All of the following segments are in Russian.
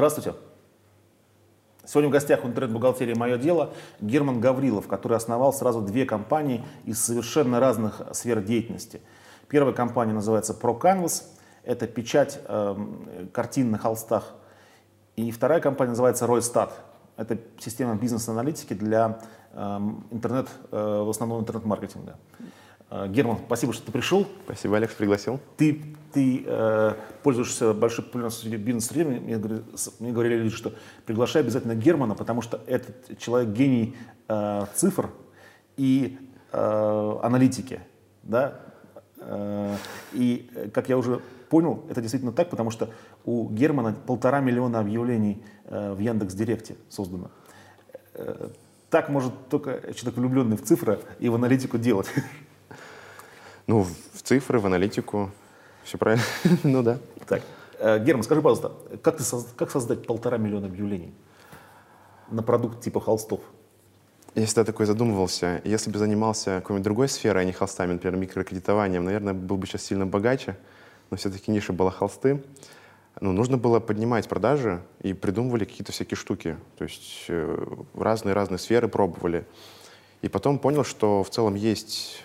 Здравствуйте. Сегодня в гостях интернет-бухгалтерии «Мое дело» Герман Гаврилов, который основал сразу две компании из совершенно разных сфер деятельности. Первая компания называется ProCanvas, это печать э, картин на холстах. И вторая компания называется Roystat, это система бизнес-аналитики для э, интернет, э, в основном интернет-маркетинга. Э, Герман, спасибо, что ты пришел. Спасибо, Алекс, пригласил. Ты, ты э, пользуешься большой популярностью среди бизнес-среды. Мне, мне говорили люди, что приглашай обязательно Германа, потому что этот человек гений э, цифр и э, аналитики. Да? Э, и, как я уже понял, это действительно так, потому что у Германа полтора миллиона объявлений э, в Яндекс Директе создано. Э, так может только человек влюбленный в цифры и в аналитику делать. Ну, в цифры, в аналитику. Все правильно. ну да. Так. Э, Герман, скажи, пожалуйста, как, ты, как создать полтора миллиона объявлений на продукт типа холстов? Я всегда такой задумывался. Если бы занимался какой-нибудь другой сферой, а не холстами, например, микрокредитованием, наверное, был бы сейчас сильно богаче. Но все-таки ниша была холсты. Ну, нужно было поднимать продажи и придумывали какие-то всякие штуки. То есть э, разные-разные сферы пробовали. И потом понял, что в целом есть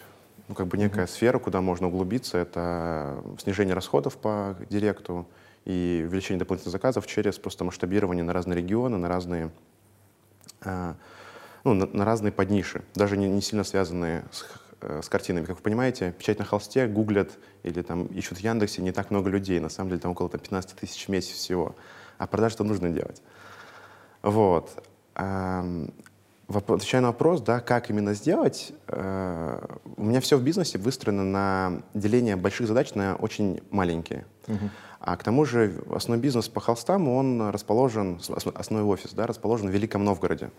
ну, как бы некая mm-hmm. сфера, куда можно углубиться. Это снижение расходов по директу и увеличение дополнительных заказов через просто масштабирование на разные регионы, на разные, э, ну, на, на разные подниши, даже не, не сильно связанные с, э, с картинами. Как вы понимаете, печать на холсте гуглят или там ищут в Яндексе не так много людей. На самом деле там около там, 15 тысяч в месяц всего. А продаж-то нужно делать. Вот. Отвечая на вопрос, да, как именно сделать, э, у меня все в бизнесе выстроено на деление больших задач на очень маленькие. Угу. А к тому же основной бизнес по холстам, он расположен, основной офис, да, расположен в Великом Новгороде.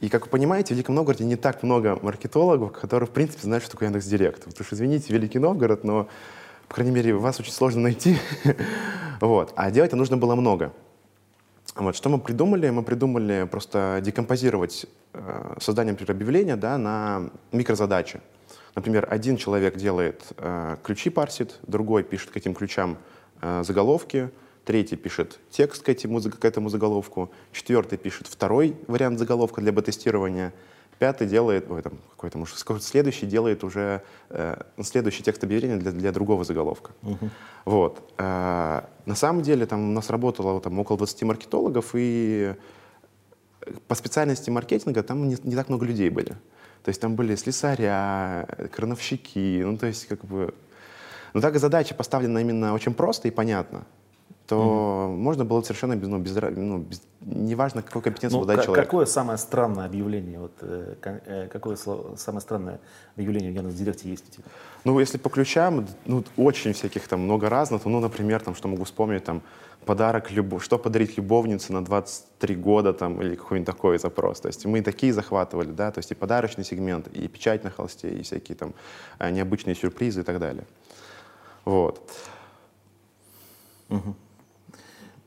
И, как вы понимаете, в Великом Новгороде не так много маркетологов, которые, в принципе, знают, что такое Яндекс.Директ. Потому что, извините, Великий Новгород, но, по крайней мере, вас очень сложно найти. вот. А делать-то нужно было много. Вот, что мы придумали? Мы придумали просто декомпозировать э, создание например, объявления да, на микрозадачи. Например, один человек делает э, ключи парсит, другой пишет к этим ключам э, заголовки, третий пишет текст к этому, к этому заголовку, четвертый пишет второй вариант заголовка для бета-тестирования, Пятый делает, ой, там, какой-то, может, следующий делает уже э, следующий текст объявления для, для другого заголовка. Uh-huh. Вот. Э, на самом деле там у нас работало там, около 20 маркетологов, и по специальности маркетинга там не, не так много людей были. То есть там были слесаря, крановщики, ну то есть как бы... Но так задача поставлена именно очень просто и понятно то mm-hmm. можно было совершенно без, ну, без, ну, без, неважно, какой компетенции ну, обладает человек. Какое самое странное объявление, вот, э, э, какое слово, самое странное объявление в Яндекс.Директе есть у тебя? Ну, если по ключам, ну, очень всяких там много разных, ну, например, там, что могу вспомнить, там, подарок, любов, что подарить любовнице на 23 года, там, или какой-нибудь такой запрос. То есть мы такие захватывали, да, то есть и подарочный сегмент, и печать на холсте, и всякие там э, необычные сюрпризы и так далее. Вот. Угу.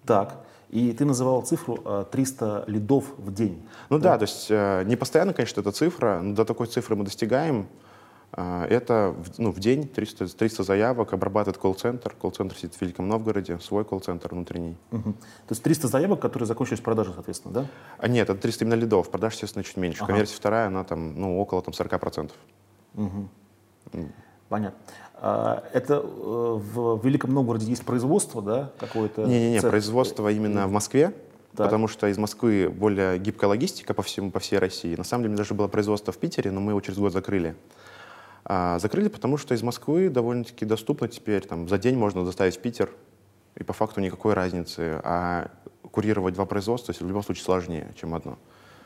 Так. И ты называл цифру 300 э, лидов в день. Ну да, да то есть э, не постоянно, конечно, эта цифра, но до такой цифры мы достигаем. Э, это ну, в день 300, 300 заявок обрабатывает колл-центр. Колл-центр сидит в Великом Новгороде, свой колл-центр внутренний. Угу. То есть 300 заявок, которые закончились продажей, соответственно, да? А нет, это 300 именно лидов. Продаж, естественно, чуть меньше. Ага. Конверсия вторая, она там, ну, около там, 40%. Угу. Понятно. А, это э, в Великом Новгороде есть производство, да, какое-то? Не-не-не, производство именно в Москве, так. потому что из Москвы более гибкая логистика по, всему, по всей России. На самом деле, даже было производство в Питере, но мы его через год закрыли. А, закрыли, потому что из Москвы довольно-таки доступно теперь. Там, за день можно доставить в Питер, и по факту никакой разницы. А курировать два производства в любом случае сложнее, чем одно.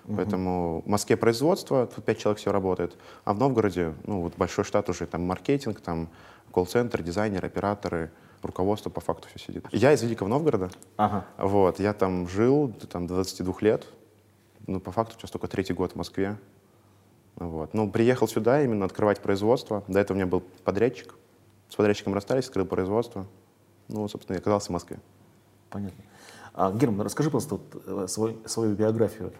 Угу. Поэтому в Москве производство, тут пять человек все работает, а в Новгороде, ну, вот большой штат уже, там маркетинг, там колл-центр, дизайнер, операторы, руководство по факту все сидит. Я из Великого Новгорода, ага. вот, я там жил, там, до 22 лет, ну, по факту сейчас только третий год в Москве, вот. Ну, приехал сюда именно открывать производство, до этого у меня был подрядчик, с подрядчиком расстались, открыл производство, ну, собственно, я оказался в Москве. Понятно. А, Герман, расскажи, пожалуйста, вот, э, свой, свою биографию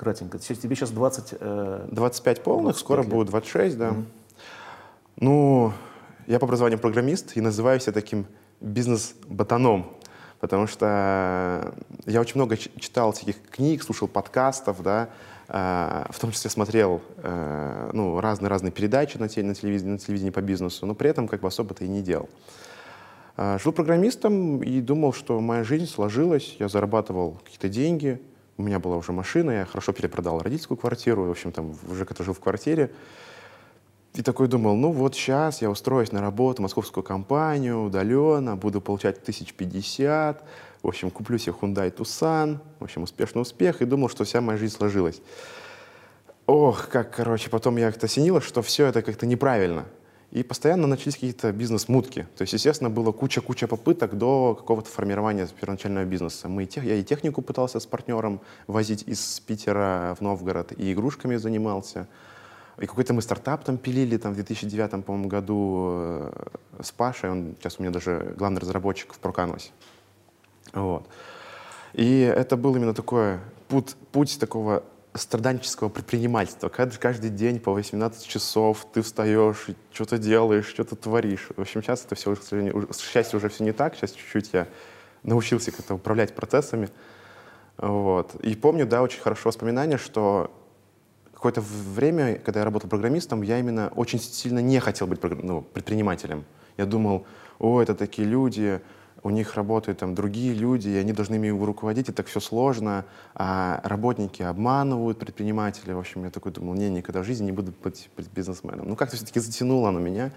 кратенько. Тебе сейчас 20... Э, 25 полных, 25 скоро лет. будет 26, да. Mm-hmm. Ну, я по образованию программист и называю себя таким бизнес-ботаном, Потому что я очень много читал всяких книг, слушал подкастов, да, э, в том числе смотрел э, ну, разные-разные передачи на, теле, на, телевидении, на телевидении по бизнесу, но при этом как бы особо-то и не делал. Э, жил программистом и думал, что моя жизнь сложилась, я зарабатывал какие-то деньги, у меня была уже машина, я хорошо перепродал родительскую квартиру, в общем, там уже как-то жил в квартире. И такой думал, ну вот сейчас я устроюсь на работу в московскую компанию, удаленно, буду получать тысяч пятьдесят, в общем, куплю себе Hyundai Tucson, в общем, успешный успех, и думал, что вся моя жизнь сложилась. Ох, как, короче, потом я как-то осенило, что все это как-то неправильно. И постоянно начались какие-то бизнес-мутки. То есть, естественно, было куча-куча попыток до какого-то формирования первоначального бизнеса. Мы тех, я и технику пытался с партнером возить из Питера в Новгород, и игрушками занимался. И какой-то мы стартап там пилили там, в 2009 по году э, с Пашей. Он сейчас у меня даже главный разработчик в Проканосе. Вот. И это был именно такой путь, путь такого страданческого предпринимательства. Когда каждый день по 18 часов ты встаешь, что-то делаешь, что-то творишь. В общем, сейчас это все, к сожалению, к счастью, уже все не так. Сейчас чуть-чуть я научился как-то управлять процессами. Вот. И помню, да, очень хорошо воспоминание, что какое-то время, когда я работал программистом, я именно очень сильно не хотел быть ну, предпринимателем. Я думал, о, это такие люди, у них работают там другие люди, и они должны ими руководить, и так все сложно, а работники обманывают предпринимателей. В общем, я такой думал, не, никогда в жизни не буду быть бизнесменом. Ну, как-то все-таки затянуло оно меня.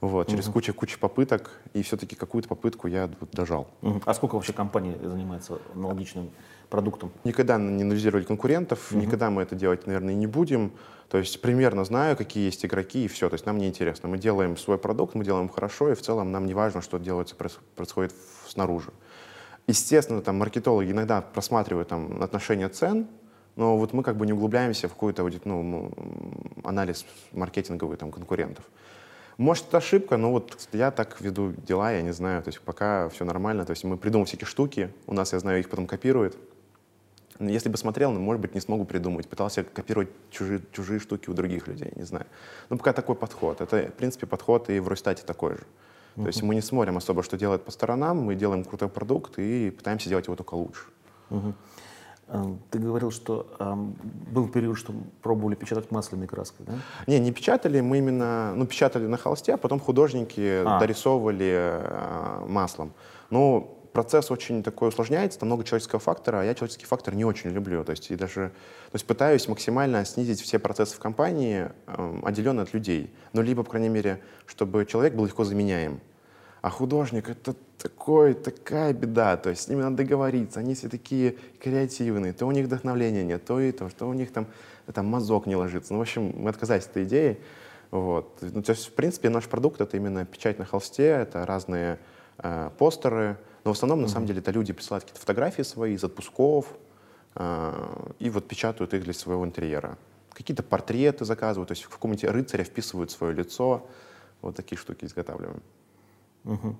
Вот, через угу. кучу-кучу попыток, и все-таки какую-то попытку я дожал. Угу. А сколько вообще компаний занимается аналогичным продуктом? Никогда не анализировали конкурентов, угу. никогда мы это делать, наверное, не будем. То есть примерно знаю, какие есть игроки, и все. То есть нам не интересно. Мы делаем свой продукт, мы делаем хорошо, и в целом нам не важно, что делается, происходит снаружи. Естественно, там маркетологи иногда просматривают там отношения цен, но вот мы как бы не углубляемся в какой-то ну, анализ маркетинговый там, конкурентов. Может, это ошибка, но вот я так веду дела, я не знаю, то есть пока все нормально, то есть мы придумываем всякие штуки, у нас, я знаю, их потом копируют, если бы смотрел, ну, может быть, не смогу придумать. Пытался копировать чужие, чужие штуки у других людей, не знаю. Ну, пока такой подход. Это, в принципе, подход и в Росстате такой же. Uh-huh. То есть мы не смотрим особо, что делает по сторонам, мы делаем крутой продукт и пытаемся сделать его только лучше. Uh-huh. Ты говорил, что э, был период, что пробовали печатать масляной краской, да? Не, не печатали, мы именно, ну, печатали на холсте, а потом художники а. дорисовывали э, маслом. Ну, процесс очень такой усложняется, там много человеческого фактора, а я человеческий фактор не очень люблю. То есть, и даже, то есть пытаюсь максимально снизить все процессы в компании, э, отделенные от людей. Ну, либо, по крайней мере, чтобы человек был легко заменяем. А художник — это такой, такая беда, то есть с ними надо договориться, они все такие креативные, то у них вдохновления нет, то и то, что у них там, там мазок не ложится. Ну, в общем, мы отказались от этой идеи. Вот. Ну, то есть, в принципе, наш продукт — это именно печать на холсте, это разные э, постеры, но в основном, mm-hmm. на самом деле, это люди присылают какие-то фотографии свои из отпусков э, и вот печатают их для своего интерьера. Какие-то портреты заказывают, то есть в каком-нибудь рыцаря вписывают свое лицо. Вот такие штуки изготавливаем. Угу.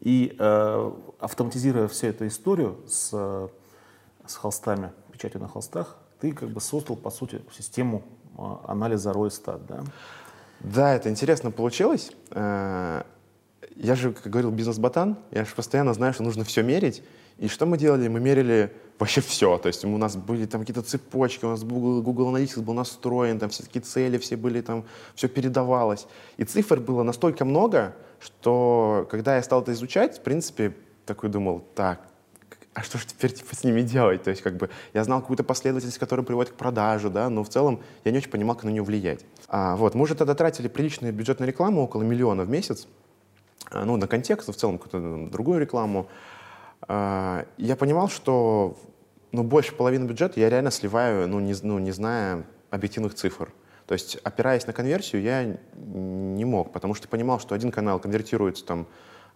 И э, автоматизируя всю эту историю с, с холстами, печатью на холстах, ты как бы создал, по сути, систему э, анализа ROI да? Да, это интересно получилось. Я же, как говорил, бизнес-ботан, я же постоянно знаю, что нужно все мерить. И что мы делали? Мы мерили вообще все. То есть у нас были там какие-то цепочки, у нас Google, Google Analytics был настроен, там все такие цели, все были там, все передавалось. И цифр было настолько много, что когда я стал это изучать, в принципе, такой думал, так, а что же теперь типа, с ними делать? То есть как бы я знал какую-то последовательность, которая приводит к продаже, да, но в целом я не очень понимал, как на нее влиять. А, вот, мы уже тогда тратили приличный бюджет на рекламу, около миллиона в месяц. Э, ну, на контекст, в целом какую-то другую рекламу. А, я понимал, что ну, больше половины бюджета я реально сливаю, ну не, ну, не зная объективных цифр. То есть, опираясь на конверсию, я не мог, потому что понимал, что один канал конвертируется там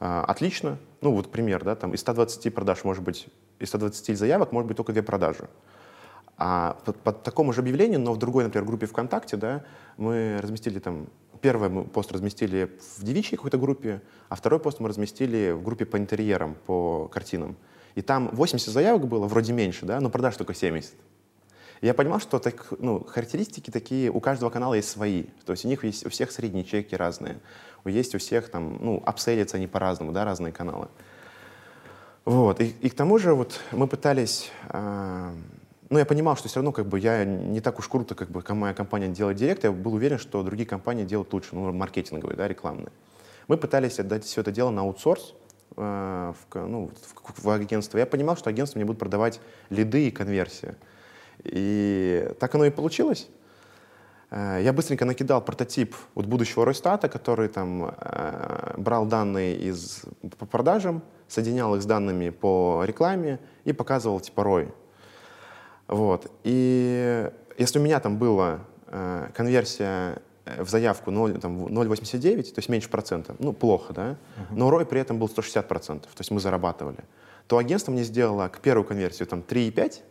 а, отлично. Ну, вот пример, да, там из 120 продаж может быть, из 120 заявок может быть только две продажи. А по, по такому же объявлению, но в другой, например, группе ВКонтакте, да, мы разместили там Первый мы пост разместили в девичьей какой-то группе, а второй пост мы разместили в группе по интерьерам, по картинам. И там 80 заявок было, вроде меньше, да, но продаж только 70. И я понимал, что так, ну, характеристики такие, у каждого канала есть свои. То есть у них есть у всех средние чеки разные. Есть у всех там, ну, апселятся они по-разному, да, разные каналы. Вот. И, и к тому же вот мы пытались... Э, ну, я понимал, что все равно как бы я не так уж круто, как бы моя компания делает директ. Я был уверен, что другие компании делают лучше, ну, маркетинговые, да, рекламные. Мы пытались отдать все это дело на аутсорс, э, в, ну, в, в агентство. Я понимал, что агентство мне будет продавать лиды и конверсии. И так оно и получилось. Э, я быстренько накидал прототип вот будущего Ройстата, который там э, брал данные из, по продажам, соединял их с данными по рекламе и показывал типа ROI. Вот. И если у меня там была э, конверсия в заявку 0,89, то есть меньше процента, ну, плохо, да, uh-huh. но ROI при этом был 160 процентов, то есть мы зарабатывали, то агентство мне сделало к первую конверсию там 3,5,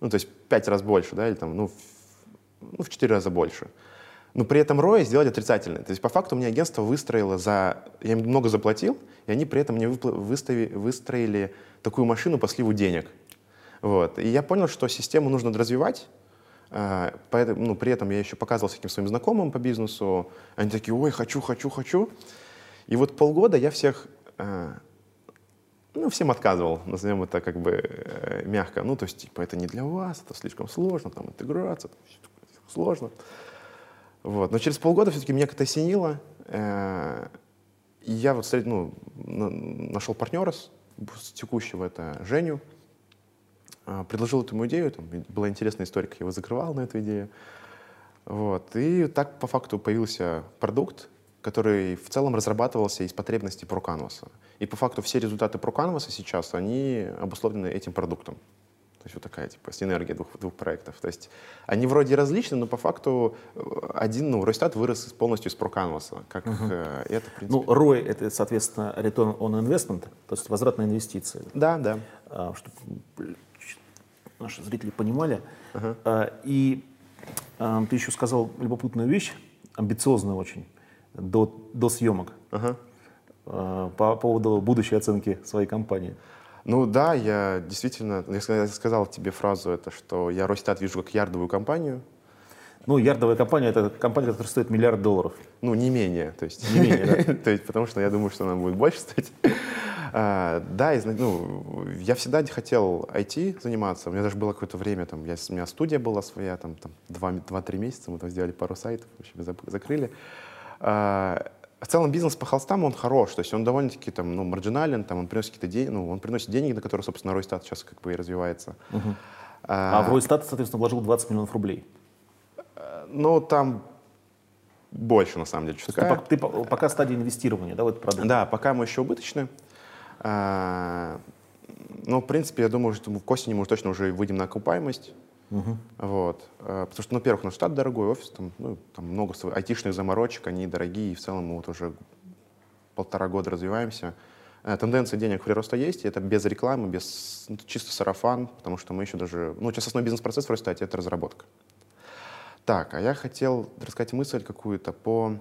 ну, то есть 5 раз больше, да, или там, ну, ну, в 4 раза больше. Но при этом ROI сделать отрицательный. То есть по факту мне агентство выстроило за... Я им много заплатил, и они при этом мне выстави, выстроили такую машину по сливу денег. Вот. И я понял, что систему нужно развивать, а, Поэтому, ну, при этом я еще показывал всяким своим знакомым по бизнесу. Они такие, ой, хочу, хочу, хочу. И вот полгода я всех, а, ну, всем отказывал, назовем это как бы э, мягко. Ну, то есть, типа, это не для вас, это слишком сложно, там, интеграция, сложно. Вот. Но через полгода все-таки меня как-то осенило. Э, и я вот ну, нашел партнера с, текущего, это Женю. Э, предложил эту идею. Там была интересная история, как я его закрывал на эту идею. Вот. И так по факту появился продукт, который в целом разрабатывался из потребностей ProCanvas. И по факту все результаты ProCanvas сейчас, они обусловлены этим продуктом. То есть вот такая типа синергия двух, двух проектов. То есть они вроде различны, но по факту э, один, ну, Ройстат вырос полностью из ProCanvas. Как угу. э, это, в принципе... Ну, ROI — это, соответственно, return on investment, то есть возврат на инвестиции. Да, да. А, чтобы наши зрители понимали. Ага. А, и а, ты еще сказал любопытную вещь, амбициозную очень, до, до съемок. Ага. А, по поводу будущей оценки своей компании. Ну да, я действительно, я сказал тебе фразу, это, что я Росстат вижу как ярдовую компанию. Ну, ярдовая компания — это компания, которая стоит миллиард долларов. Ну, не менее, то есть. Не менее, да? то есть, потому что я думаю, что она будет больше стоить. А, да, ну, я всегда хотел IT заниматься. У меня даже было какое-то время, там, я, у меня студия была своя, там, там 2-3 месяца, мы там сделали пару сайтов, в общем, закрыли. А, в целом бизнес по холстам, он хорош, то есть он довольно-таки там, ну, маржинален, там, он приносит какие-то деньги, ну, он приносит деньги, на которые, собственно, Ройстат сейчас как бы и развивается. Угу. А, а в Ройстат, соответственно, вложил 20 миллионов рублей? Ну, там больше, на самом деле. Ты, ты пока стадия инвестирования, да, в этот продукт? Да, пока мы еще убыточны. А, ну, в принципе, я думаю, что к осени мы точно уже выйдем на окупаемость. Угу. Вот. А, потому что, ну, во-первых, наш штат дорогой, офис, там, ну, там много айтишных заморочек, они дорогие, и в целом мы вот уже полтора года развиваемся. Э, тенденция денег прироста есть, и это без рекламы, без ну, чисто сарафан, потому что мы еще даже... Ну, сейчас основной бизнес-процесс в Росстате — это разработка. Так, а я хотел рассказать мысль какую-то по...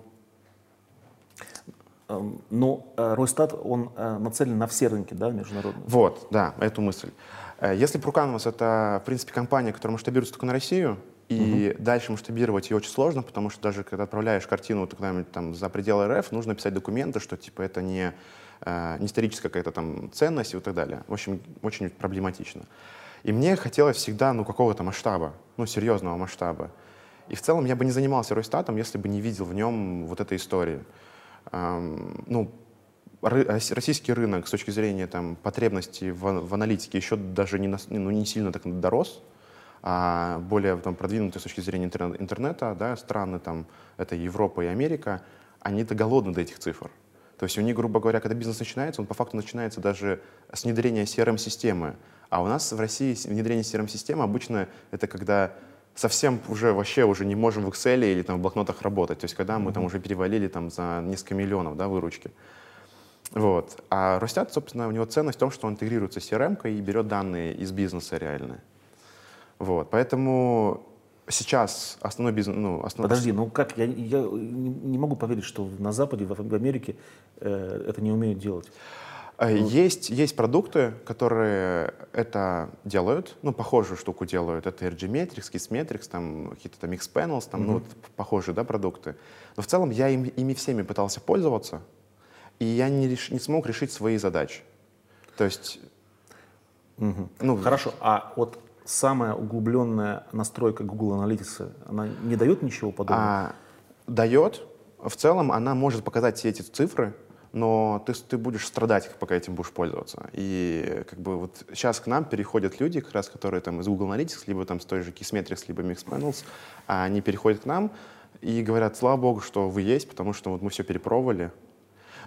Эм, Но э, Росстат, он э, нацелен на все рынки, да, международные? Вот, да, эту мысль. Э, если Пруканвас — это, в принципе, компания, которая масштабируется только на Россию, и угу. дальше масштабировать ее очень сложно, потому что даже когда отправляешь картину куда-нибудь там за пределы РФ, нужно писать документы, что типа это не, э, не историческая какая-то там ценность и так далее. В общем, очень проблематично. И мне хотелось всегда ну, какого-то масштаба, ну, серьезного масштаба. И в целом я бы не занимался Ройстатом, если бы не видел в нем вот этой истории. Ну, российский рынок с точки зрения там, потребностей в, в аналитике еще даже не, ну, не сильно так дорос, а более там, продвинутые с точки зрения интернета да, страны, там, это Европа и Америка, они-то голодны до этих цифр. То есть у них, грубо говоря, когда бизнес начинается, он по факту начинается даже с внедрения CRM-системы. А у нас в России внедрение CRM-системы обычно это когда совсем уже вообще уже не можем в Excel или там в блокнотах работать. То есть когда мы там уже перевалили там за несколько миллионов да, выручки. Вот. А Ростят, собственно, у него ценность в том, что он интегрируется с CRM и берет данные из бизнеса реальные. Вот. Поэтому сейчас основной бизнес... Ну, основной... Подожди, ну как? Я, я не могу поверить, что на Западе, в Америке э, это не умеют делать. Э, есть, есть продукты, которые это делают, ну, похожую штуку делают. Это RGmetrics, Kissmetrics, там какие-то там Xpanels, там, mm-hmm. ну, вот, похожие, да, продукты. Но в целом я им, ими всеми пытался пользоваться, и я не, реш, не смог решить свои задачи. То есть Угу. Ну, Хорошо, а вот самая углубленная настройка Google Analytics, она не дает ничего подобного? А, дает. В целом она может показать все эти цифры, но ты, ты будешь страдать, пока этим будешь пользоваться. И как бы вот сейчас к нам переходят люди, как раз которые там из Google Analytics, либо там с той же Kissmetrics, либо Mixpanels, а они переходят к нам и говорят, слава богу, что вы есть, потому что вот мы все перепробовали,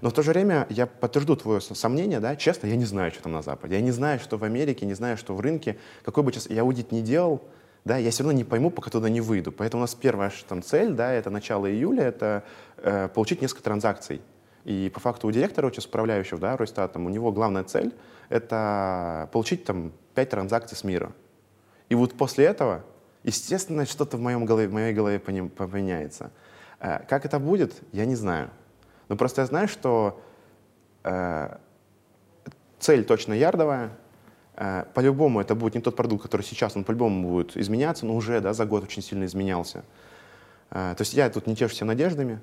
но в то же время я подтвержду твое сомнение, да, честно, я не знаю, что там на Западе. Я не знаю, что в Америке, не знаю, что в рынке. Какой бы сейчас я аудит не делал, да, я все равно не пойму, пока туда не выйду. Поэтому у нас первая там, цель, да, это начало июля, это э, получить несколько транзакций. И по факту у директора, сейчас управляющего, да, Росстатом, у него главная цель — это получить там пять транзакций с мира. И вот после этого, естественно, что-то в, моем голове, в моей голове поменяется. Э, как это будет, я не знаю. Но просто я знаю, что э, цель точно ярдовая. Э, по-любому это будет не тот продукт, который сейчас, он по-любому будет изменяться, но уже да, за год очень сильно изменялся. Э, то есть я тут не тешу себя надеждами,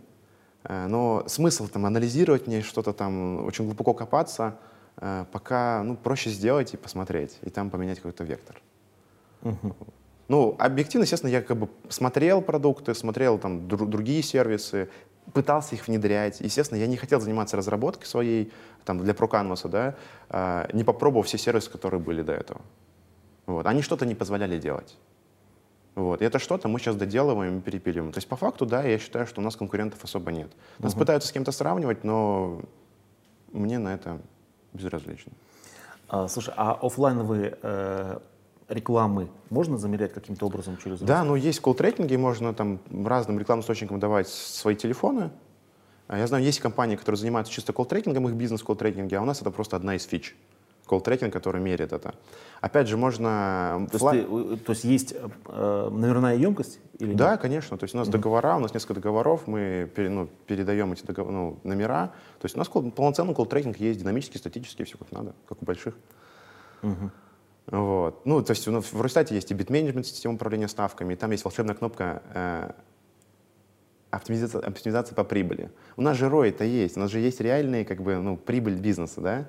но смысл там анализировать мне что-то там, очень глубоко копаться, э, пока ну, проще сделать и посмотреть, и там поменять какой-то вектор. Угу. Ну, объективно, естественно, я как бы смотрел продукты, смотрел там дру- другие сервисы, пытался их внедрять. Естественно, я не хотел заниматься разработкой своей там, для ProCanvas, да, э, не попробовав все сервисы, которые были до этого. Вот. Они что-то не позволяли делать. Вот. И это что-то мы сейчас доделываем и перепиливаем. То есть по факту, да, я считаю, что у нас конкурентов особо нет. Нас угу. пытаются с кем-то сравнивать, но мне на это безразлично. А, слушай, а офлайновые э, рекламы можно замерять каким-то образом через? Да, ну есть колл-трекинги, можно там разным рекламным источникам давать свои телефоны. А я знаю, есть компании, которые занимаются чисто колл-трекингом, их бизнес колл-трекинге, а у нас это просто одна из фич. Колл-трекинг, который меряет это. Опять же, можно... То, фла... есть, ты, то есть есть э, номерная емкость? Или да, нет? конечно. То есть у нас mm-hmm. договора, у нас несколько договоров, мы пере, ну, передаем эти договор, ну, номера. То есть у нас полноценный колл-трекинг есть, динамический, статический, все как надо, как у больших. Mm-hmm. Вот. Ну, то есть ну, в Roistat есть и bid-менеджмент, система управления ставками, и там есть волшебная кнопка э, оптимизация, оптимизация по прибыли. У нас же ROI это есть, у нас же есть реальные как бы, ну, прибыль бизнеса, да?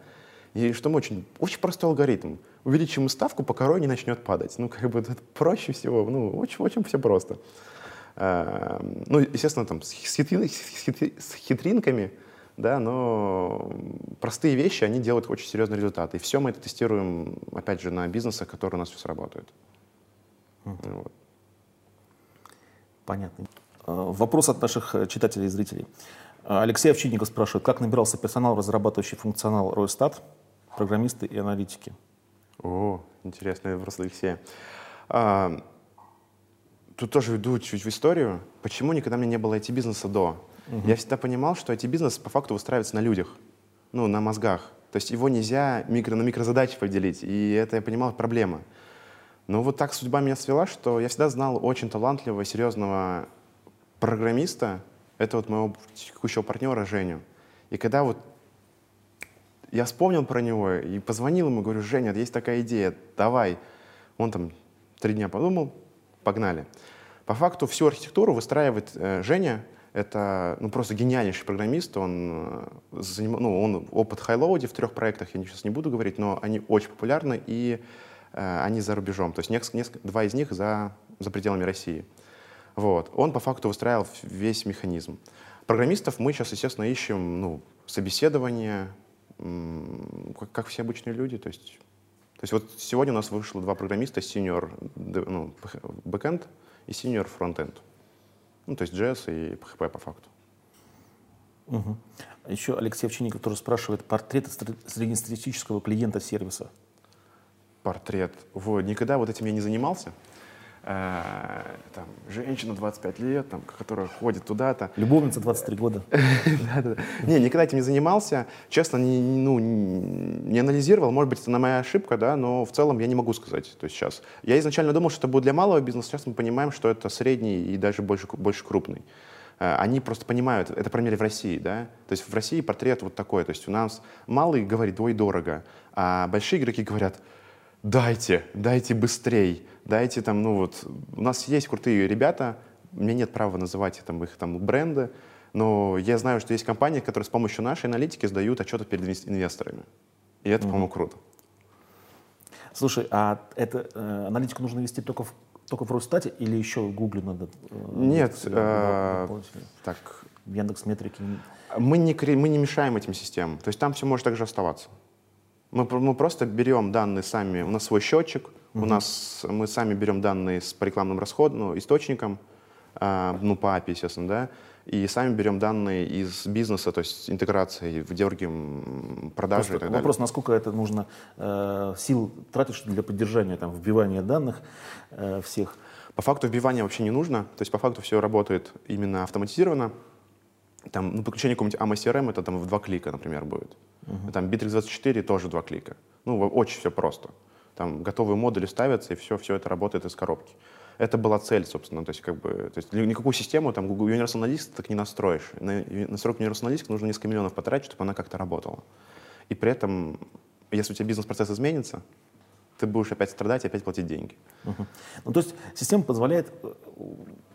И что мы очень, очень простой алгоритм. Увеличим ставку, пока ROI не начнет падать. Ну, как бы это проще всего, ну, очень, очень все просто. Э, ну, естественно, там с, хитрин, с хитринками, да, но простые вещи, они делают очень серьезный результат. И все мы это тестируем, опять же, на бизнесах, которые у нас все сработают. Mm. Вот. Понятно. А, вопрос от наших э, читателей и зрителей. А, Алексей Овчинников спрашивает, как набирался персонал, разрабатывающий функционал Ройстат, программисты и аналитики? О, интересный вопрос, Алексей. А, тут тоже веду чуть в историю. Почему никогда меня не было IT-бизнеса до? Угу. Я всегда понимал, что IT-бизнес по факту выстраивается на людях, ну, на мозгах. То есть его нельзя микро, на микрозадачи поделить, и это я понимал проблема. Но вот так судьба меня свела, что я всегда знал очень талантливого, серьезного программиста, это вот моего текущего партнера Женю. И когда вот я вспомнил про него и позвонил ему, говорю, Женя, есть такая идея, давай. Он там три дня подумал, погнали. По факту всю архитектуру выстраивает э, Женя, это ну, просто гениальнейший программист. Он, э, заним... ну, он опыт хайлоуди в трех проектах, я сейчас не буду говорить, но они очень популярны и э, они за рубежом. То есть несколько, несколько, два из них за, за пределами России. Вот. Он по факту выстраивал весь механизм. Программистов мы сейчас, естественно, ищем ну, собеседование, как, как все обычные люди. То есть, то есть вот сегодня у нас вышло два программиста, senior ну, backend и senior frontend. Ну, то есть JS и PHP по факту. Угу. Еще Алексей Овчинников тоже спрашивает, портрет среднестатистического клиента сервиса. Портрет. Вот, никогда вот этим я не занимался. Э, там, женщина 25 лет, там, которая ходит туда-то. Любовница 23 года. Не, никогда этим не занимался. Честно, не, ну, не анализировал. Может быть, это на моя ошибка, да, но в целом я не могу сказать. То есть сейчас. Я изначально думал, что это будет для малого бизнеса. Сейчас мы понимаем, что это средний и даже больше, больше крупный. Э, они просто понимают, это, по мере, в России, да, то есть в России портрет вот такой, то есть у нас малый говорит, ой, дорого, а большие игроки говорят, дайте, дайте быстрей, дайте там, ну вот, у нас есть крутые ребята, у меня нет права называть там, их там бренды, но я знаю, что есть компании, которые с помощью нашей аналитики сдают отчеты перед инвесторами. И это, mm-hmm. по-моему, круто. Слушай, а это э, аналитику нужно вести только в, только в Росстате или еще в Гугле надо? Э, Нет, э, дополнительно? так, в Яндекс Метрике. мы не, мы не мешаем этим системам. То есть там все может также оставаться. Мы, мы просто берем данные сами, у нас свой счетчик, у нас мы сами берем данные с, по рекламным расходам, ну, источникам, а, ну, по API, естественно, да, и сами берем данные из бизнеса, то есть интеграции, выдергиваем продажи Просто и так далее. вопрос, насколько это нужно э, сил тратишь для поддержания, там, вбивания данных э, всех. По факту вбивания вообще не нужно, то есть по факту все работает именно автоматизированно. Там, ну, подключение какого-нибудь AMA CRM это там в два клика, например, будет. Там Bittrex24 тоже два клика. Ну, очень все просто. Там готовые модули ставятся, и все, все это работает из коробки. Это была цель, собственно, то есть как бы, то есть никакую систему там Google Universal Analytics так не настроишь. На настройку Universal Analytics нужно несколько миллионов потратить, чтобы она как-то работала. И при этом, если у тебя бизнес-процесс изменится, ты будешь опять страдать и опять платить деньги. Мгм. Ну, то есть система позволяет э,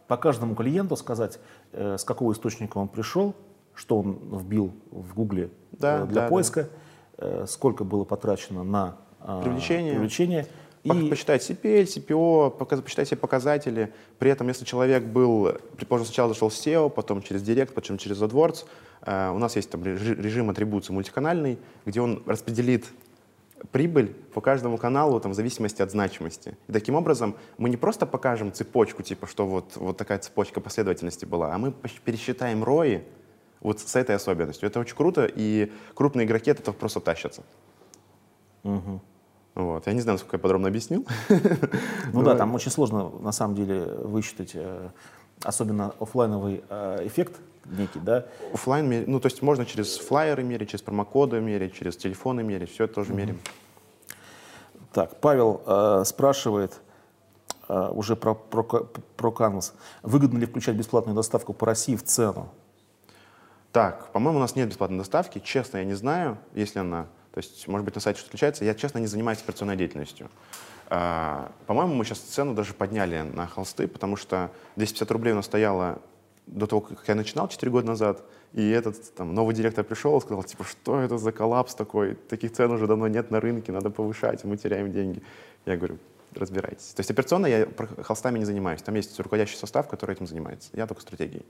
по каждому клиенту сказать, э, с какого источника он пришел, что он вбил в Гугле Да, э, для да, поиска, э, сколько было потрачено на а, Привлечение. привлечение. И Посчитать CPL, CPO, пока- посчитать все показатели. При этом, если человек был, предположим, сначала зашел в SEO, потом через Директ, потом через AdWords, э, у нас есть там режи- режим атрибуции мультиканальный, где он распределит прибыль по каждому каналу там, в зависимости от значимости. И таким образом мы не просто покажем цепочку, типа, что вот, вот такая цепочка последовательности была, а мы пересчитаем рои вот с этой особенностью. Это очень круто, и крупные игроки от этого просто тащатся. Мгм. Вот. Я не знаю, насколько я подробно объяснил. Ну да, там очень сложно на самом деле высчитать, э, особенно оффлайновый э, эффект некий, да. Оффлайн, ну то есть можно через флайеры мерить, через промокоды мерить, через телефоны мерить, все это тоже мерим. Так, Павел э, спрашивает э, уже про, про, Procanvas. Выгодно ли включать бесплатную доставку по России в цену? Так, по-моему, у нас нет бесплатной доставки. Честно, я не знаю, если она, то есть, может быть, на сайте что-то отличается. Я, честно, не занимаюсь операционной деятельностью. А, по-моему, мы сейчас цену даже подняли на холсты, потому что 250 рублей у нас стояло до того, как я начинал 4 года назад, и этот там, новый директор пришел и сказал, типа, что это за коллапс такой? Таких цен уже давно нет на рынке, надо повышать, мы теряем деньги. Я говорю, разбирайтесь. То есть операционно я холстами не занимаюсь. Там есть руководящий состав, который этим занимается. Я только стратегией.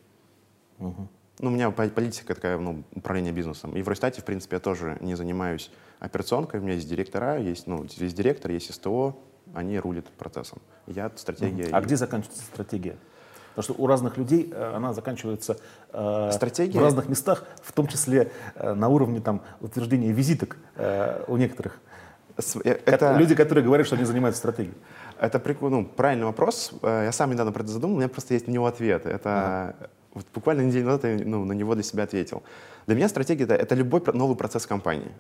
Ну, у меня по- политика такая, ну, управление бизнесом. И в Росстате, в принципе, я тоже не занимаюсь операционкой. У меня есть директора, есть, ну, есть директор, есть СТО. Они рулят процессом. Я стратегия. А и- где заканчивается стратегия? Потому что у разных людей э, она заканчивается э, Стратегия? в разных местах, в том числе э, на уровне там, утверждения визиток э, у некоторых. Э, Это, Люди, которые говорят, что они занимаются стратегией. это ну, правильный вопрос. Э, Я сам недавно про это задумал, у меня просто есть на него ответ. Это вот буквально неделю назад я ну, на него для себя ответил. Для меня стратегия это, это любой новый процесс компании.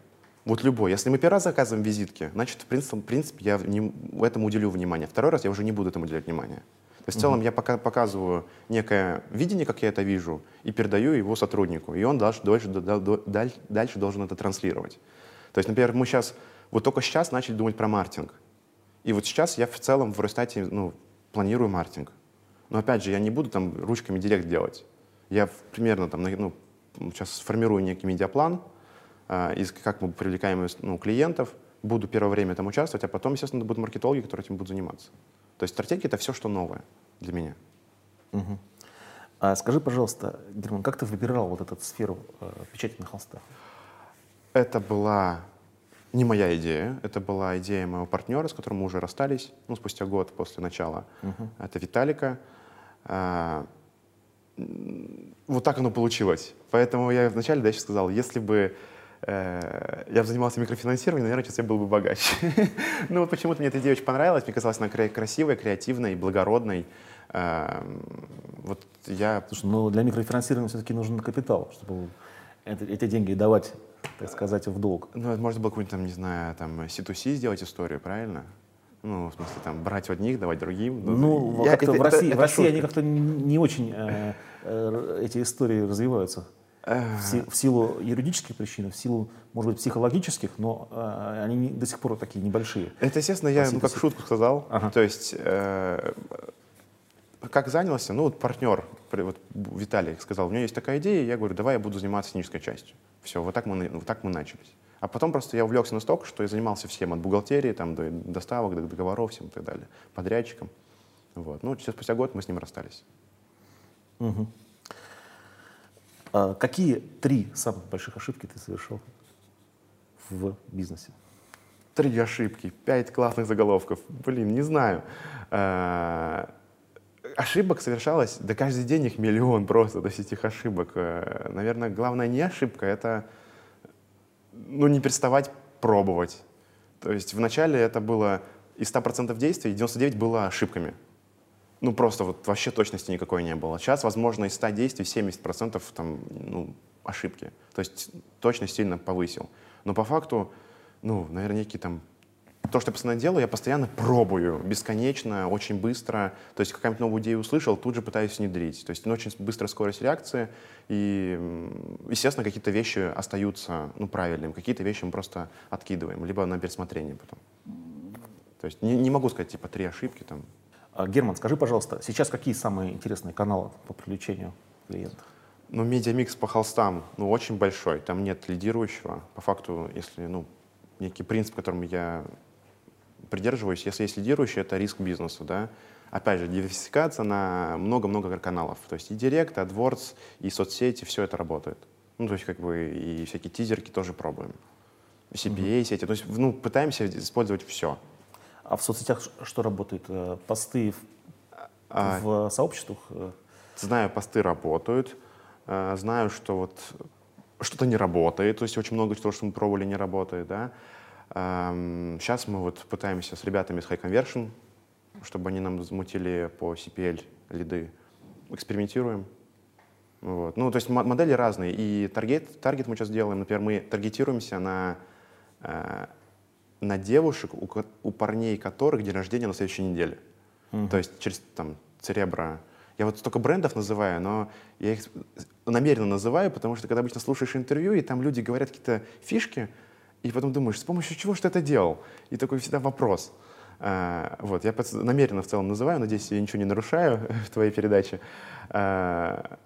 Вот любой. Если мы первый раз заказываем визитки, значит, в принципе, в принципе я не- этому уделю внимание. Второй раз я уже не буду этому уделять внимание. То есть в целом я пока показываю некое видение, как я это вижу, и передаю его сотруднику. И он дальше, дальше, дальше, дальше должен это транслировать. То есть, например, мы сейчас, вот только сейчас начали думать про маркетинг. И вот сейчас я в целом в Росстате ну, планирую маркетинг. Но опять же, я не буду там ручками директ делать. Я примерно там, ну, сейчас сформирую некий медиаплан, а, из как мы привлекаем ну, клиентов, буду первое время там участвовать, а потом, естественно, будут маркетологи, которые этим будут заниматься. То есть стратегия — это все, что новое для меня. А скажи, пожалуйста, Герман, как ты выбирал вот эту сферу э, печати на холстах? Это была не моя идея, это была идея моего партнера, с которым мы уже расстались, ну, спустя год после начала. Это Виталика. А, вот так оно получилось. Поэтому я вначале дальше сказал, если бы я бы занимался микрофинансированием, наверное, сейчас я был бы богаче. Ну, вот почему-то мне эта идея очень понравилась. Мне казалось, она кра- красивая, креативной, благородной. А, Вот я Слушай, ну для микрофинансирования все-таки нужен капитал, чтобы эти деньги давать, так сказать, в долг. Ну, это можно было какую-нибудь там, не знаю, там, C2C сделать историю, правильно? Ну, в смысле, там, брать у одних, давать другим. Ну, я- как-то это- в России, это- в России они как-то не очень э, э, эти истории развиваются. В, си- в силу юридических причин, в силу, может быть, психологических, но э, они до сих пор такие небольшие. Это, естественно, я, ну, как C2C. шутку сказал. Ага. То есть, э, как занялся, ну, вот партнер, вот Виталий сказал, у меня есть такая идея, я говорю, давай я буду заниматься технической частью. Все, вот так мы, вот так мы начались. А потом просто я увлекся настолько, что я занимался всем, от бухгалтерии, там, до доставок, до договоров, всем и так далее, подрядчиком. Вот. Ну, через спустя год мы с ним расстались. Угу. А какие три самых больших ошибки ты совершил в бизнесе? Три ошибки, пять классных заголовков. Блин, не знаю. А, ошибок совершалось, да каждый день их миллион просто, то есть этих ошибок. Э, наверное, главная не ошибка, это ну, не переставать пробовать. То есть вначале это было из 100% действий, 99 было ошибками. Ну, просто вот вообще точности никакой не было. Сейчас, возможно, из 100 действий 70% там, ну, ошибки. То есть точность сильно повысил. Но по факту, ну, наверное, некий там то, что я постоянно делаю, я постоянно пробую, бесконечно, очень быстро. То есть какая-нибудь новую идею услышал, тут же пытаюсь внедрить. То есть ну, очень быстрая скорость реакции, и, естественно, какие-то вещи остаются ну, правильными, какие-то вещи мы просто откидываем, либо на пересмотрение потом. То есть не, не могу сказать, типа, три ошибки там. А, Герман, скажи, пожалуйста, сейчас какие самые интересные каналы по привлечению клиентов? Ну, медиамикс по холстам, ну, очень большой. Там нет лидирующего. По факту, если, ну, некий принцип, которым я придерживаюсь, если есть лидирующий, это риск бизнесу, да. Опять же, диверсификация на много-много каналов. То есть и Директ, и AdWords, и соцсети, все это работает. Ну, то есть как бы и всякие тизерки тоже пробуем. CPA сети, то есть ну, пытаемся использовать все. А в соцсетях что работает? Э, посты в, а, в сообществах? Знаю, посты работают. Э, знаю, что вот что-то не работает, то есть очень много того, что мы пробовали, не работает, да. Сейчас мы вот пытаемся с ребятами с High Conversion, чтобы они нам замутили по CPL лиды, экспериментируем. Вот. Ну, то есть модели разные. И таргет, таргет мы сейчас делаем, например, мы таргетируемся на, э, на девушек, у, у парней которых день рождения на следующей неделе. Mm-hmm. То есть через там церебра. Я вот столько брендов называю, но я их намеренно называю, потому что когда обычно слушаешь интервью, и там люди говорят какие-то фишки, и потом думаешь, с помощью чего что это делал? И такой всегда вопрос. А, вот, я намеренно в целом называю, надеюсь, я ничего не нарушаю в твоей передаче. А,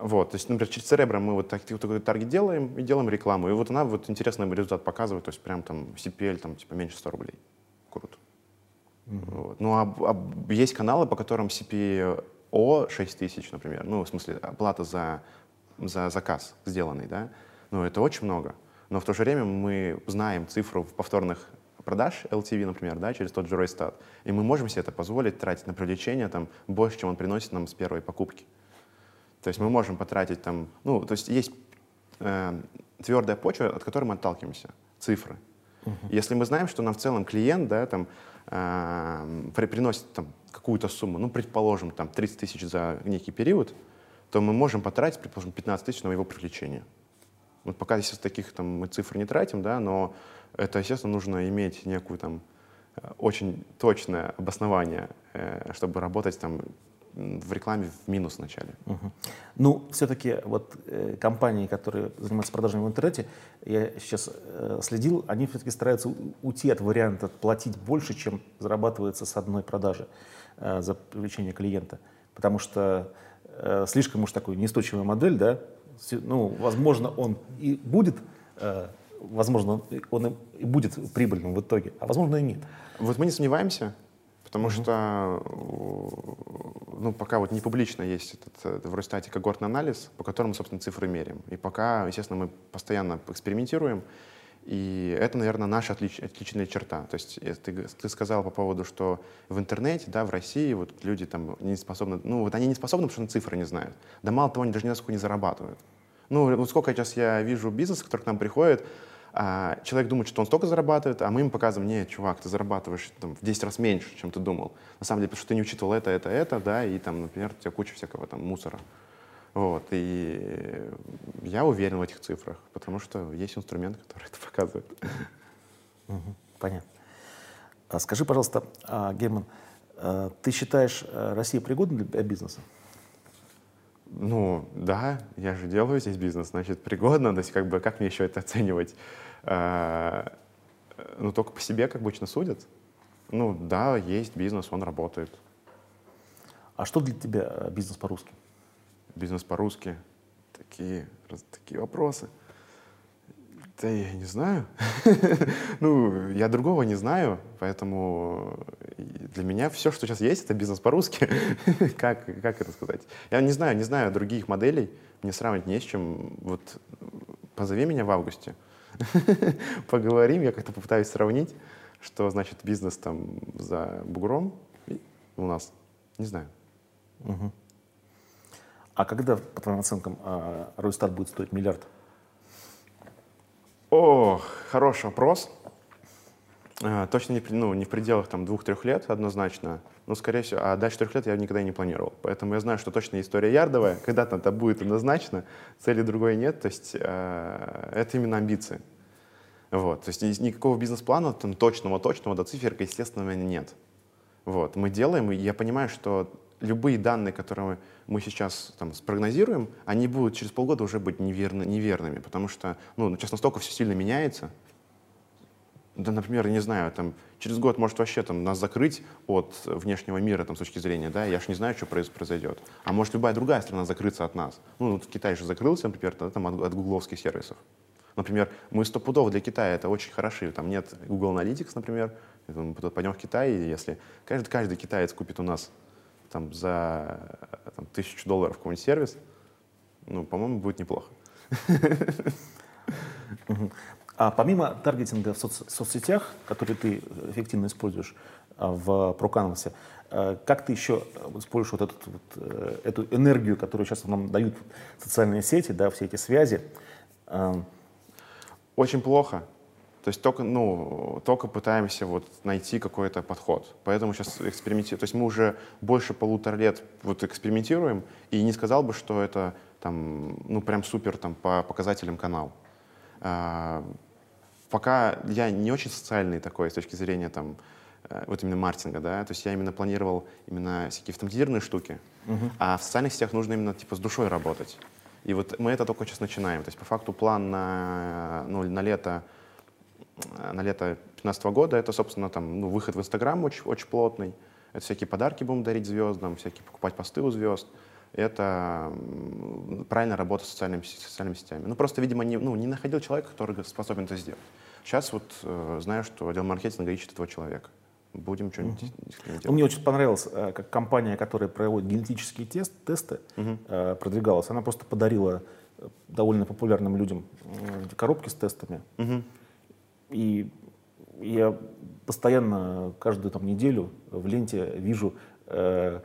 вот, то есть, например, через Cerebro мы вот, так, такой таргет делаем и делаем рекламу. И вот она вот интересный результат показывает, то есть прям там CPL там типа меньше 100 рублей. Круто. Mm-hmm. Вот. Ну, а, а есть каналы, по которым CPO 6 тысяч, например. Ну, в смысле, оплата за, за заказ сделанный, да. Ну, это очень много но в то же время мы знаем цифру повторных продаж LTV, например, да, через тот же Roystat, и мы можем себе это позволить тратить на привлечение там, больше, чем он приносит нам с первой покупки. То есть мы можем потратить там, ну, то есть есть э, твердая почва, от которой мы отталкиваемся, цифры. Uh-huh. Если мы знаем, что нам в целом клиент, да, там, э, при, приносит там какую-то сумму, ну, предположим, там, 30 тысяч за некий период, то мы можем потратить, предположим, 15 тысяч на его привлечение. Вот пока здесь таких там, мы цифр не тратим, да, но это, естественно, нужно иметь некую там э, очень точное обоснование, э, чтобы работать там в рекламе в минус вначале. Угу. Ну, все-таки вот э, компании, которые занимаются продажами в интернете, я сейчас э, следил, они все-таки стараются уйти от варианта платить больше, чем зарабатывается с одной продажи э, за привлечение клиента. Потому что э, слишком уж такой неустойчивая модель, да, ну, возможно, он и будет, э, возможно, он и будет прибыльным в итоге, а возможно и нет. Вот мы не сомневаемся, потому что ну, пока вот не публично есть этот в Росстате когортный анализ, по которому, собственно, цифры меряем. И пока, естественно, мы постоянно экспериментируем, и это, наверное, наша отлич, отличительная черта. То есть ты, ты сказал по поводу, что в интернете, да, в России вот люди там не способны, ну вот они не способны, потому что цифры не знают. Да мало того, они даже ни на сколько не зарабатывают. Ну вот сколько сейчас я вижу бизнес, который к нам приходит, а человек думает, что он столько зарабатывает, а мы им показываем, нет, чувак, ты зарабатываешь там, в 10 раз меньше, чем ты думал. На самом деле, потому что ты не учитывал это, это, это, да, и там, например, у тебя куча всякого там мусора. Вот, и я уверен в этих цифрах, потому что есть инструмент, который это показывает. Понятно. А скажи, пожалуйста, а, Герман, а, ты считаешь а, Россию пригодной для бизнеса? Ну, да, я же делаю здесь бизнес, значит, пригодно, то есть как бы как мне еще это оценивать? Ну, только по себе, как обычно, судят. Ну, да, есть бизнес, он работает. А что для тебя бизнес по-русски? бизнес по-русски. Такие, такие вопросы. Да я не знаю. ну, я другого не знаю, поэтому для меня все, что сейчас есть, это бизнес по-русски. как, как это сказать? Я не знаю, не знаю других моделей, мне сравнивать не с чем. Вот позови меня в августе, поговорим, я как-то попытаюсь сравнить, что значит бизнес там за бугром у нас. Не знаю. Угу. А когда, по твоим оценкам, а, Ройстат будет стоить миллиард? О, хороший вопрос. А, точно не, ну, не в пределах там двух-трех лет однозначно. Ну, скорее всего, а дальше трех лет я никогда не планировал. Поэтому я знаю, что точно история ярдовая. Когда-то это будет однозначно, цели другой нет. То есть э, это именно амбиции. Вот. То есть никакого бизнес-плана там, точного-точного до циферка, естественно, у меня нет. Вот. Мы делаем, и я понимаю, что любые данные, которые мы сейчас там, спрогнозируем, они будут через полгода уже быть неверны, неверными, потому что ну, сейчас настолько все сильно меняется. Да, например, не знаю, там, через год может вообще там, нас закрыть от внешнего мира там, с точки зрения, да, я же не знаю, что произойдет. А может любая другая страна закрыться от нас. Ну, вот Китай же закрылся, например, там, от, от гугловских сервисов. Например, мы стопудово для Китая это очень хороши. Там нет Google Analytics, например. Мы пойдем в Китай, и если каждый, каждый китаец купит у нас там, за там, тысячу долларов какой-нибудь сервис, ну, по-моему, будет неплохо. А помимо таргетинга в соц соцсетях, который ты эффективно используешь а, в ProCanvas, а, как ты еще используешь вот, этот, вот э, эту энергию, которую сейчас нам дают социальные сети, да, все эти связи? А, Очень плохо. То есть только, ну, только пытаемся вот найти какой-то подход. Поэтому сейчас экспериментируем. То есть мы уже больше полутора лет вот экспериментируем, и не сказал бы, что это там, ну, прям супер там по показателям канал. А, пока я не очень социальный такой с точки зрения там, э, вот именно маркетинга, да, то есть я именно планировал именно всякие автоматизированные штуки, uh-huh. а в социальных сетях нужно именно типа с душой работать. И вот мы это только сейчас начинаем. То есть по факту план на, ну, на лето Э, на лето 2015 года, это, собственно, там, ну, выход в Инстаграм очень, очень плотный. Это всякие подарки будем дарить звездам, всякие покупать посты у звезд. Это правильная работа с социальными, социальными сетями. Ну, просто, видимо, не, ну, не находил человека, который способен это сделать. Сейчас вот э, знаю, что отдел маркетинга ищет этого человека. Будем что-нибудь uh-huh. делать. Мне очень понравилось, э, как компания, которая проводит генетические тест, тесты, uh-huh. продвигалась. Она просто подарила э, довольно популярным людям коробки с тестами. Uh-huh. И я постоянно, каждую там, неделю в ленте вижу э,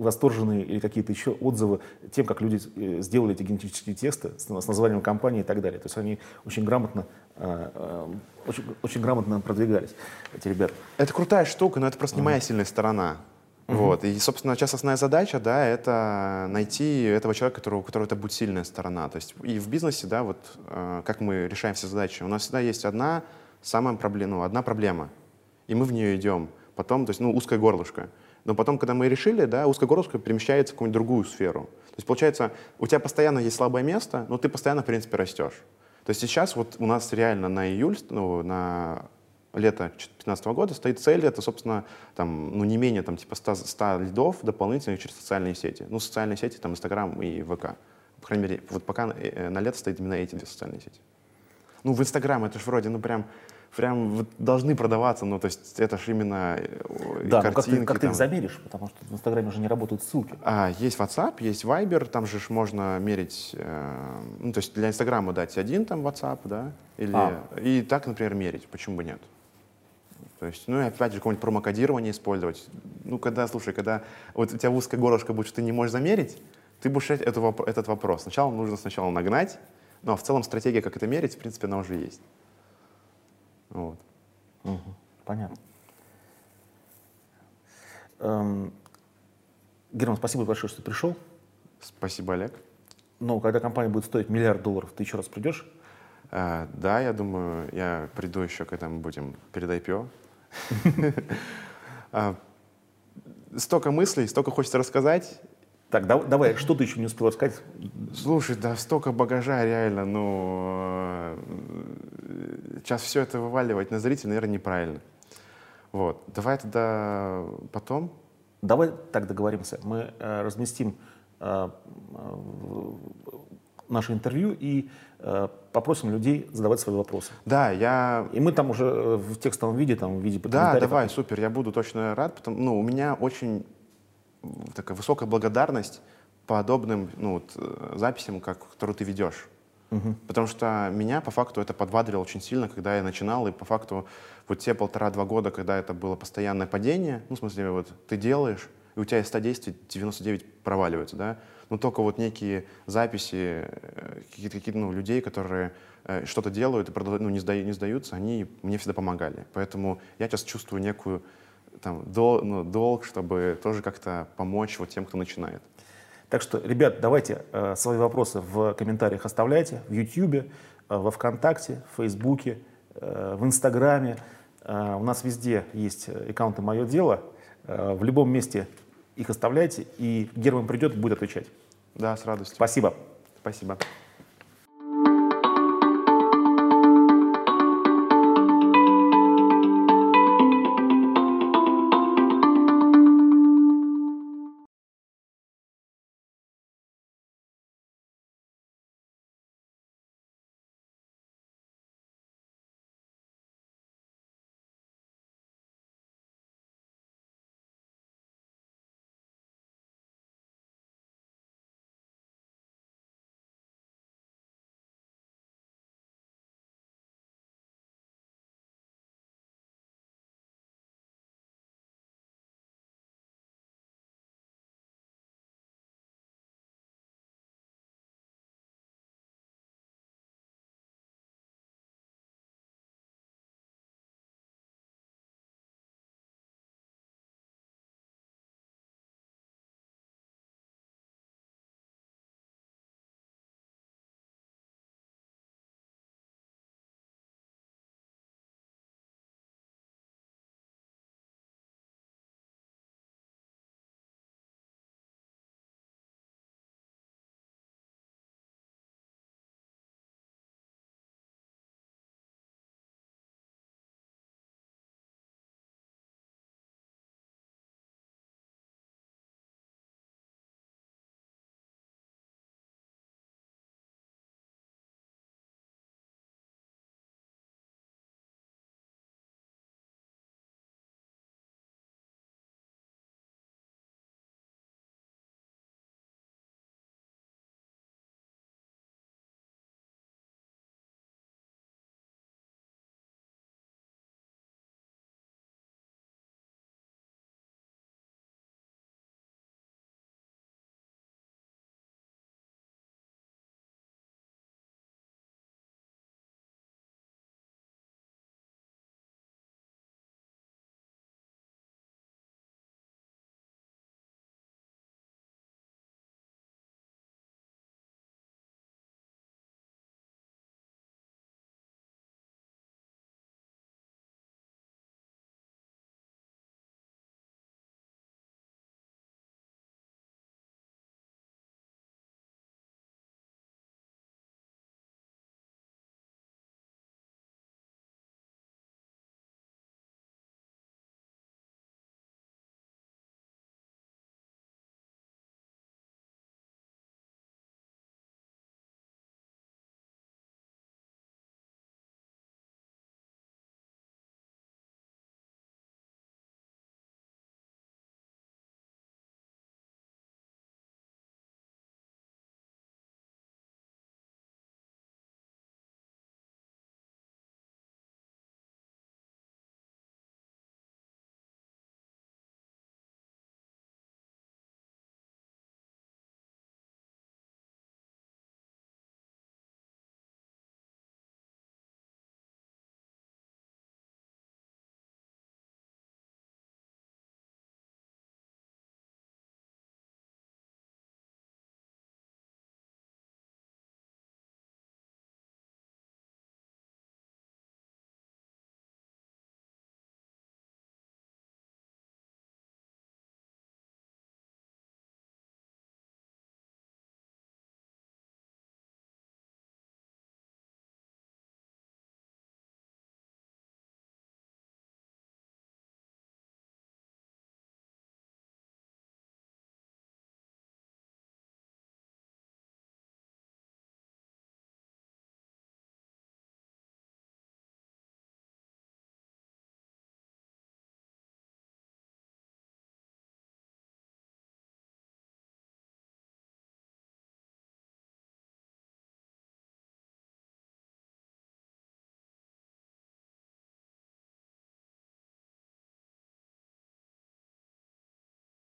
восторженные или какие-то еще отзывы тем, как люди э, сделали эти генетические тесты с, с названием компании и так далее. То есть они очень грамотно, э, э, очень, очень грамотно продвигались, эти ребята. Это крутая штука, но это просто не моя сильная сторона. Вот. И, собственно, сейчас основная задача, да, это найти этого человека, которого, у которого это будет сильная сторона. То есть и в бизнесе, да, вот э, как мы решаем все задачи, у нас всегда есть одна самая проблема, ну, одна проблема, и мы в нее идем. Потом, то есть, ну, узкое горлышко. Но потом, когда мы решили, да, узкое горлышко перемещается в какую-нибудь другую сферу. То есть, получается, у тебя постоянно есть слабое место, но ты постоянно, в принципе, растешь. То есть сейчас вот у нас реально на июль, ну, на лета 2015 года стоит цель, это, собственно, там, ну, не менее там, типа 100, 100 лидов дополнительных через социальные сети. Ну, социальные сети, там, Инстаграм и ВК. По крайней мере, вот пока на э, лето стоит именно эти две социальные сети. Ну, в Инстаграм это же вроде, ну, прям, прям вот должны продаваться, ну, то есть это же именно э, Да, картинки, ну, как, ты, как ты их замеришь, потому что в Инстаграме уже не работают ссылки. А, есть WhatsApp, есть Viber, там же можно мерить, э, ну, то есть для Инстаграма дать один там WhatsApp, да, или, а. и так, например, мерить, почему бы нет? То есть, ну и опять же, какое-нибудь промокодирование использовать. Ну, когда, слушай, когда вот у тебя узкое горлышко будет, что ты не можешь замерить, ты будешь решать эту, этот вопрос. Сначала нужно сначала нагнать, ну а в целом стратегия, как это мерить, в принципе, она уже есть. Вот. Угу. Понятно. Эм, Герман, спасибо большое, что ты пришел. Спасибо, Олег. Ну, когда компания будет стоить миллиард долларов, ты еще раз придешь? А, да, я думаю, я приду еще, когда мы будем перед IPO. А, столько мыслей, столько хочется рассказать. Так, давай, что ты еще не успел рассказать? Слушай, да столько багажа реально, ну, сейчас все это вываливать на зрителя, наверное, неправильно. Вот, давай тогда потом. Давай так договоримся. Мы э, разместим э, наше интервью и э, попросим людей задавать свои вопросы. Да, я... И мы там уже э, в текстовом виде, там, в виде Да, давай, супер, я буду точно рад. Потому, ну, у меня очень такая высокая благодарность подобным ну, вот, э, записям, как, которые ты ведешь. Угу. Потому что меня по факту это подбадрило очень сильно, когда я начинал, и по факту вот те полтора-два года, когда это было постоянное падение, ну, в смысле, вот ты делаешь, и у тебя из 100 действий 99 проваливаются, да, но только вот некие записи э, какие-то какие ну, людей, которые э, что-то делают и продолжают, ну, не, сда, не сдаются, они мне всегда помогали. Поэтому я сейчас чувствую некую там, дол, ну, долг, чтобы тоже как-то помочь вот тем, кто начинает. Так что, ребят, давайте э, свои вопросы в комментариях оставляйте в YouTube, э, во ВКонтакте, в Фейсбуке, э, в Инстаграме. Э, у нас везде есть аккаунты «Мое дело». Э, в любом месте их оставляйте, и Герман придет и будет отвечать. Да, с радостью. Спасибо. Спасибо.